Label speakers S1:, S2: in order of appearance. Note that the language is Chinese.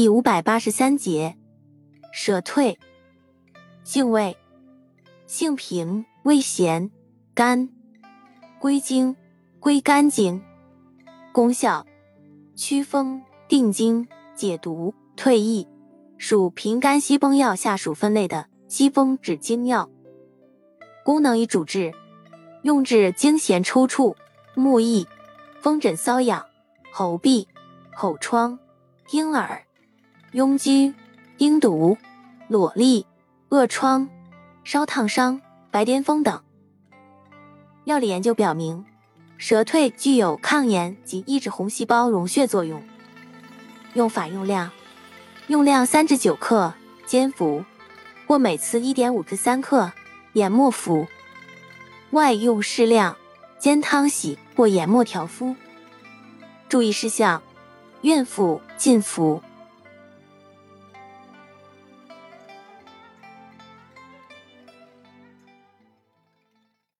S1: 第五百八十三节，舍退。性味：性平，味咸，甘，归经：归肝经。功效：祛风、定惊、解毒、退翳。属平肝息风药下属分类的息风止惊药。功能与主治：用治惊痫抽搐、目翳、风疹瘙痒、喉痹、口疮、婴儿。痈疽、阴毒、瘰疬、恶疮、烧烫伤、白癜风等。药理研究表明，蛇蜕具有抗炎及抑制红细胞溶血作用。用法用量：用量三至九克，煎服，或每次一点五至三克，研末服。外用适量，煎汤洗或研末调敷。注意事项：孕妇禁服。